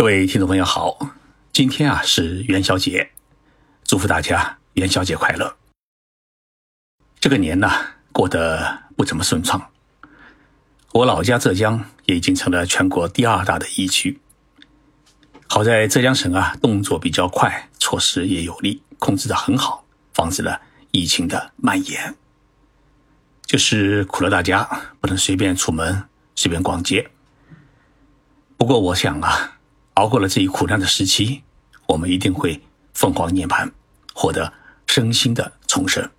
各位听众朋友好，今天啊是元宵节，祝福大家元宵节快乐。这个年呢过得不怎么顺畅，我老家浙江也已经成了全国第二大的疫区。好在浙江省啊动作比较快，措施也有力，控制的很好，防止了疫情的蔓延。就是苦了大家，不能随便出门，随便逛街。不过我想啊。熬过了这一苦难的时期，我们一定会凤凰涅槃，获得身心的重生。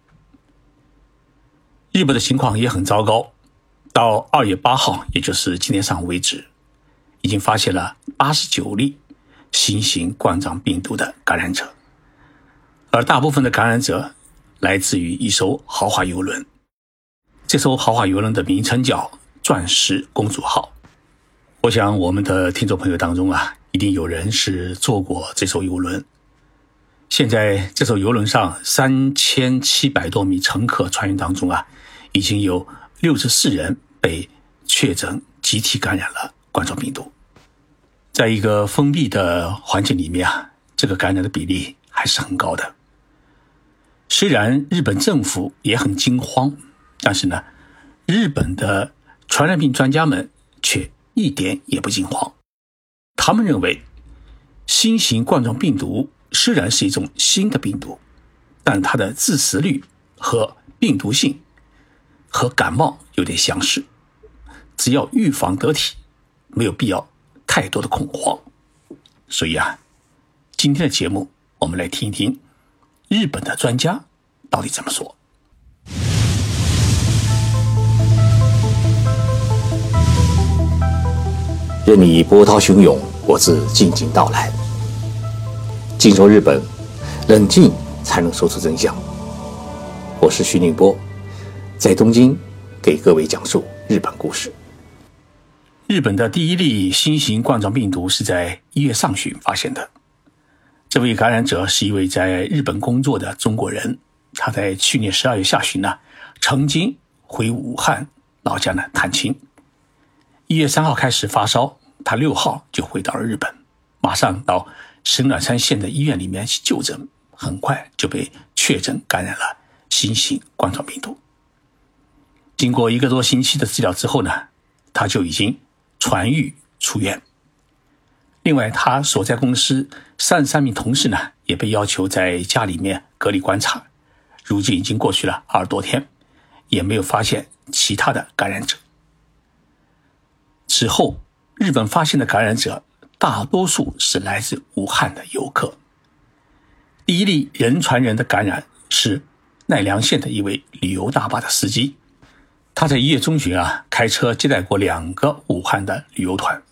日本的情况也很糟糕，到二月八号，也就是今天上午为止，已经发现了八十九例新型冠状病毒的感染者，而大部分的感染者来自于一艘豪华游轮。这艘豪华游轮的名称叫“钻石公主号”。我想，我们的听众朋友当中啊。一定有人是坐过这艘游轮。现在这艘游轮上三千七百多名乘客船员当中啊，已经有六十四人被确诊集体感染了冠状病毒。在一个封闭的环境里面啊，这个感染的比例还是很高的。虽然日本政府也很惊慌，但是呢，日本的传染病专家们却一点也不惊慌。他们认为，新型冠状病毒虽然是一种新的病毒，但它的致死率和病毒性和感冒有点相似，只要预防得体，没有必要太多的恐慌。所以啊，今天的节目我们来听一听日本的专家到底怎么说。任你波涛汹涌。我自静静到来。静说日本，冷静才能说出真相。我是徐宁波，在东京给各位讲述日本故事。日本的第一例新型冠状病毒是在一月上旬发现的。这位感染者是一位在日本工作的中国人，他在去年十二月下旬呢，曾经回武汉老家呢探亲。一月三号开始发烧。他六号就回到了日本，马上到神奈川县的医院里面去就诊，很快就被确诊感染了新型冠状病毒。经过一个多星期的治疗之后呢，他就已经痊愈出院。另外，他所在公司三十三名同事呢，也被要求在家里面隔离观察。如今已经过去了二十多天，也没有发现其他的感染者。此后。日本发现的感染者大多数是来自武汉的游客。第一例人传人的感染是奈良县的一位旅游大巴的司机，他在一月中旬啊开车接待过两个武汉的旅游团，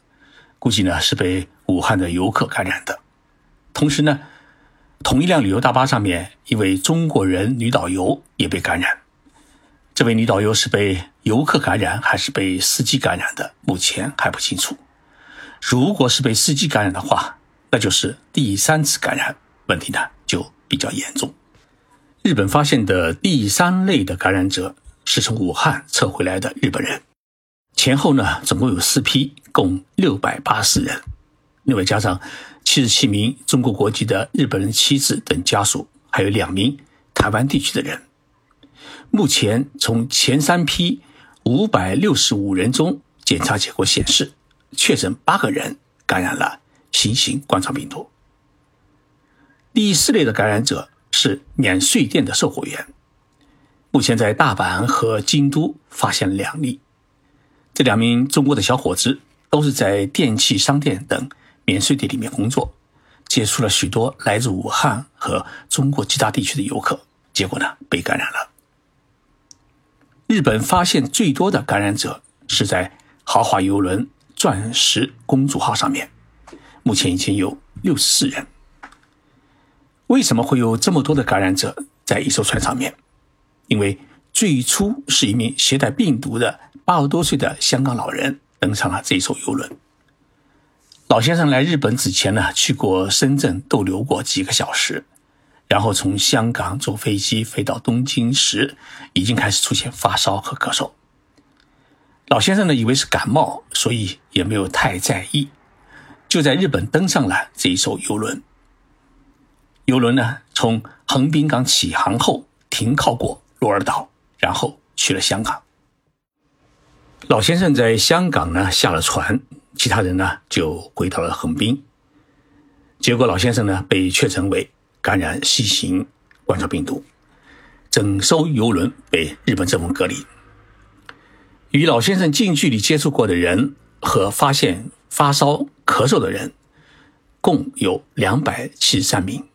估计呢是被武汉的游客感染的。同时呢，同一辆旅游大巴上面一位中国人女导游也被感染。这位女导游是被游客感染还是被司机感染的？目前还不清楚。如果是被司机感染的话，那就是第三次感染，问题呢就比较严重。日本发现的第三类的感染者是从武汉撤回来的日本人，前后呢总共有四批，共六百八十人。另外加上七十七名中国国籍的日本人妻子等家属，还有两名台湾地区的人。目前，从前三批五百六十五人中，检查结果显示，确诊八个人感染了新型冠状病毒。第四类的感染者是免税店的售货员，目前在大阪和京都发现两例。这两名中国的小伙子都是在电器商店等免税店里面工作，接触了许多来自武汉和中国其他地区的游客，结果呢被感染了。日本发现最多的感染者是在豪华游轮“钻石公主号”上面，目前已经有六十四人。为什么会有这么多的感染者在一艘船上面？因为最初是一名携带病毒的八十多岁的香港老人登上了这艘游轮。老先生来日本之前呢，去过深圳逗留过几个小时。然后从香港坐飞机飞到东京时，已经开始出现发烧和咳嗽。老先生呢以为是感冒，所以也没有太在意。就在日本登上了这一艘游轮。游轮呢，从横滨港起航后停靠过鹿儿岛，然后去了香港。老先生在香港呢下了船，其他人呢就回到了横滨。结果老先生呢被确诊为感染新型冠状病毒，整艘游轮被日本政府隔离。与老先生近距离接触过的人和发现发烧、咳嗽的人，共有两百七十三名。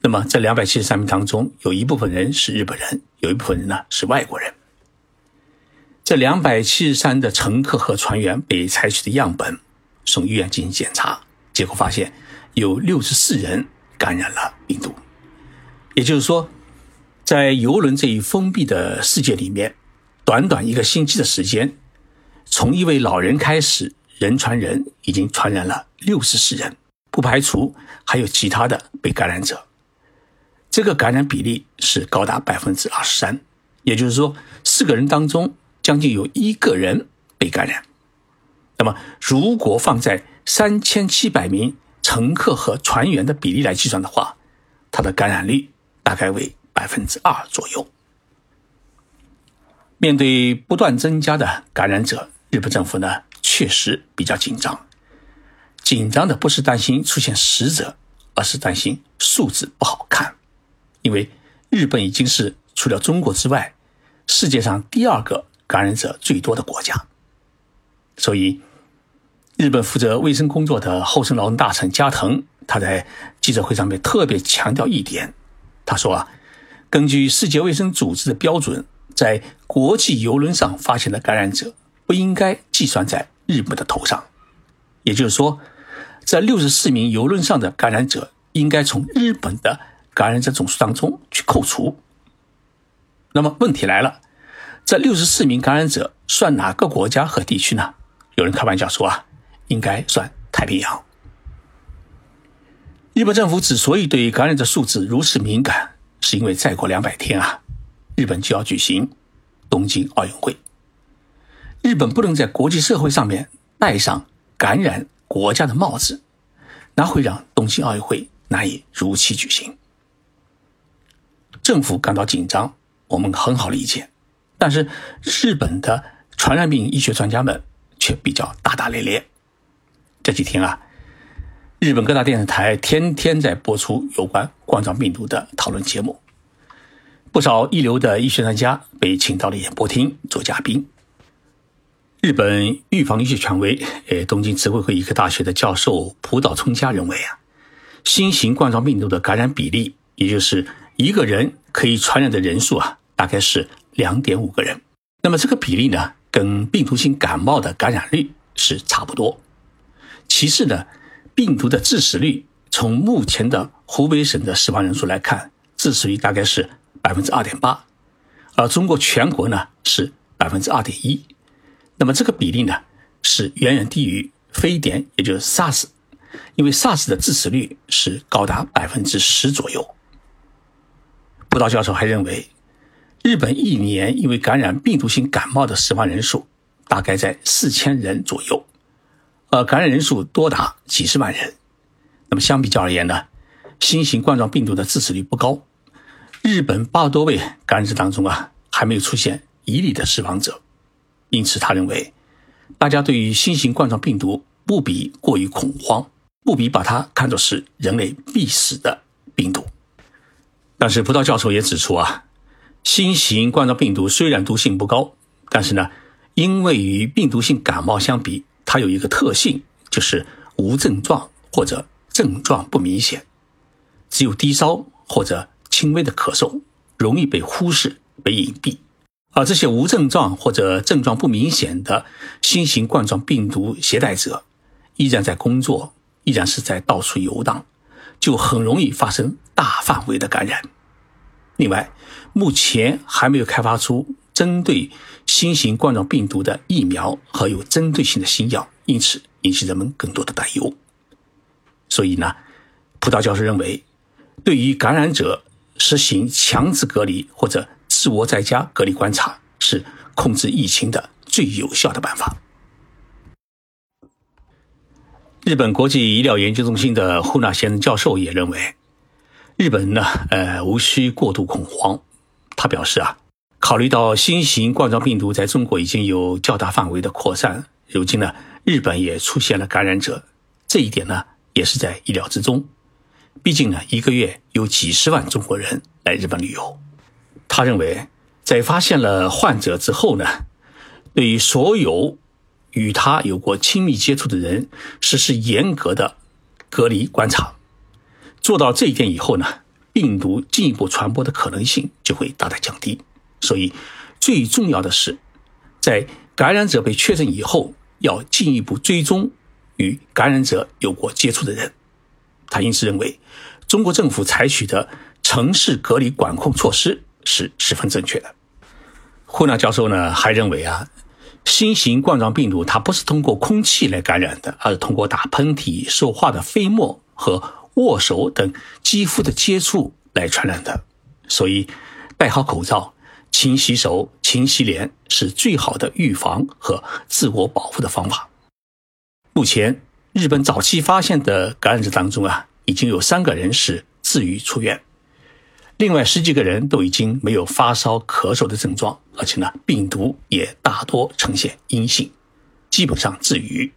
那么这两百七十三名当中，有一部分人是日本人，有一部分人呢是外国人。这两百七十三的乘客和船员被采取的样本送医院进行检查，结果发现有六十四人感染了病毒。也就是说，在游轮这一封闭的世界里面，短短一个星期的时间，从一位老人开始，人传人，已经传染了六十四人，不排除还有其他的被感染者。这个感染比例是高达百分之二十三，也就是说，四个人当中将近有一个人被感染。那么，如果放在三千七百名乘客和船员的比例来计算的话，它的感染率大概为百分之二左右。面对不断增加的感染者，日本政府呢确实比较紧张。紧张的不是担心出现死者，而是担心数字不好看。因为日本已经是除了中国之外，世界上第二个感染者最多的国家，所以日本负责卫生工作的厚生劳动大臣加藤他在记者会上面特别强调一点，他说啊，根据世界卫生组织的标准，在国际游轮上发现的感染者不应该计算在日本的头上，也就是说，这六十四名游轮上的感染者应该从日本的。感染者总数当中去扣除，那么问题来了，这六十四名感染者算哪个国家和地区呢？有人开玩笑说啊，应该算太平洋。日本政府之所以对感染者数字如此敏感，是因为再过两百天啊，日本就要举行东京奥运会，日本不能在国际社会上面戴上感染国家的帽子，那会让东京奥运会难以如期举行。政府感到紧张，我们很好理解，但是日本的传染病医学专家们却比较大大咧咧。这几天啊，日本各大电视台天天在播出有关冠状病毒的讨论节目，不少一流的医学专家被请到了演播厅做嘉宾。日本预防医学权威，呃，东京慈惠会医科大学的教授浦岛聪家认为啊，新型冠状病毒的感染比例，也就是一个人可以传染的人数啊，大概是两点五个人。那么这个比例呢，跟病毒性感冒的感染率是差不多。其次呢，病毒的致死率，从目前的湖北省的死亡人数来看，致死率大概是百分之二点八，而中国全国呢是百分之二点一。那么这个比例呢，是远远低于非典，也就是 SARS，因为 SARS 的致死率是高达百分之十左右。布道教授还认为，日本一年因为感染病毒性感冒的死亡人数大概在四千人左右，呃感染人数多达几十万人。那么相比较而言呢，新型冠状病毒的致死率不高。日本八十多位感染者当中啊，还没有出现一例的死亡者。因此，他认为大家对于新型冠状病毒不必过于恐慌，不必把它看作是人类必死的病毒。但是，葡萄教授也指出啊，新型冠状病毒虽然毒性不高，但是呢，因为与病毒性感冒相比，它有一个特性，就是无症状或者症状不明显，只有低烧或者轻微的咳嗽，容易被忽视、被隐蔽。而这些无症状或者症状不明显的新型冠状病毒携带者，依然在工作，依然是在到处游荡。就很容易发生大范围的感染。另外，目前还没有开发出针对新型冠状病毒的疫苗和有针对性的新药，因此引起人们更多的担忧。所以呢，葡萄教授认为，对于感染者实行强制隔离或者自我在家隔离观察，是控制疫情的最有效的办法。日本国际医疗研究中心的胡纳先生教授也认为，日本人呢，呃，无需过度恐慌。他表示啊，考虑到新型冠状病毒在中国已经有较大范围的扩散，如今呢，日本也出现了感染者，这一点呢，也是在意料之中。毕竟呢，一个月有几十万中国人来日本旅游。他认为，在发现了患者之后呢，对于所有与他有过亲密接触的人实施严格的隔离观察。做到这一点以后呢，病毒进一步传播的可能性就会大大降低。所以，最重要的是，在感染者被确诊以后，要进一步追踪与感染者有过接触的人。他因此认为，中国政府采取的城市隔离管控措施是十分正确的。胡纳教授呢还认为啊，新型冠状病毒它不是通过空气来感染的，而是通过打喷嚏、说话的飞沫和握手等肌肤的接触来传染的。所以，戴好口罩、勤洗手、勤洗脸是最好的预防和自我保护的方法。目前。日本早期发现的感染者当中啊，已经有三个人是治愈出院，另外十几个人都已经没有发烧、咳嗽的症状，而且呢，病毒也大多呈现阴性，基本上治愈。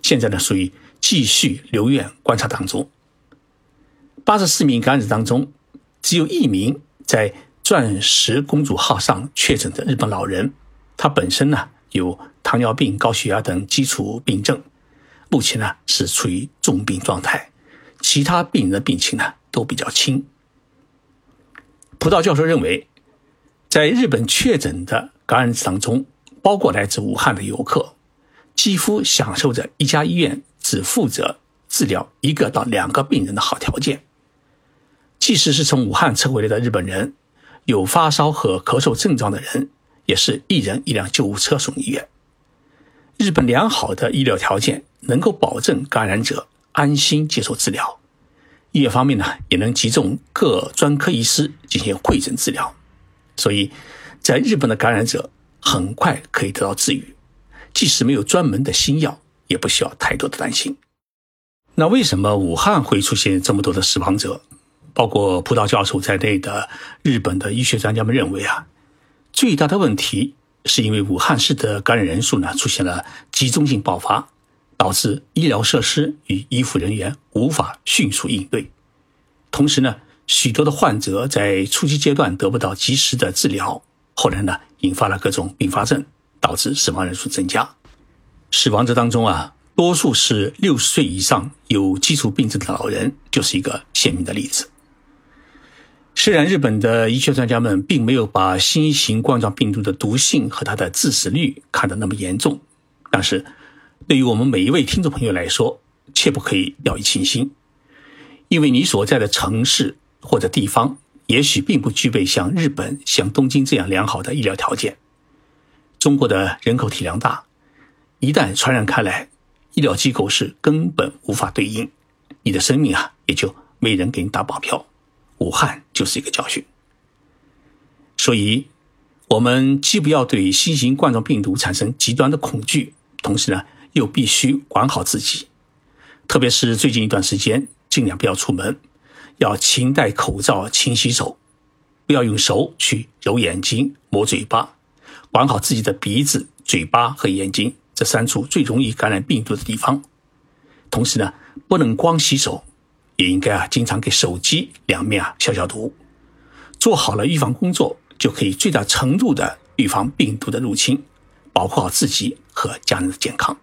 现在呢，属于继续留院观察当中。八十四名感染者当中，只有一名在钻石公主号上确诊的日本老人，他本身呢有糖尿病、高血压等基础病症。目前呢是处于重病状态，其他病人的病情呢都比较轻。葡萄教授认为，在日本确诊的感染者当中，包括来自武汉的游客，几乎享受着一家医院只负责治疗一个到两个病人的好条件。即使是从武汉撤回来的日本人，有发烧和咳嗽症状的人，也是一人一辆救护车送医院。日本良好的医疗条件能够保证感染者安心接受治疗，医院方面呢也能集中各专科医师进行会诊治疗，所以，在日本的感染者很快可以得到治愈，即使没有专门的新药，也不需要太多的担心。那为什么武汉会出现这么多的死亡者？包括葡萄教授在内的日本的医学专家们认为啊，最大的问题。是因为武汉市的感染人数呢出现了集中性爆发，导致医疗设施与医护人员无法迅速应对。同时呢，许多的患者在初期阶段得不到及时的治疗，后来呢引发了各种并发症，导致死亡人数增加。死亡者当中啊，多数是六十岁以上有基础病症的老人，就是一个鲜明的例子。虽然日本的医学专家们并没有把新型冠状病毒的毒性和它的致死率看得那么严重，但是对于我们每一位听众朋友来说，切不可以掉以轻心，因为你所在的城市或者地方也许并不具备像日本、像东京这样良好的医疗条件。中国的人口体量大，一旦传染开来，医疗机构是根本无法对应，你的生命啊也就没人给你打保票。武汉就是一个教训，所以，我们既不要对新型冠状病毒产生极端的恐惧，同时呢，又必须管好自己。特别是最近一段时间，尽量不要出门，要勤戴口罩、勤洗手，不要用手去揉眼睛、抹嘴巴，管好自己的鼻子、嘴巴和眼睛这三处最容易感染病毒的地方。同时呢，不能光洗手。也应该啊，经常给手机两面啊消消毒，做好了预防工作，就可以最大程度的预防病毒的入侵，保护好自己和家人的健康。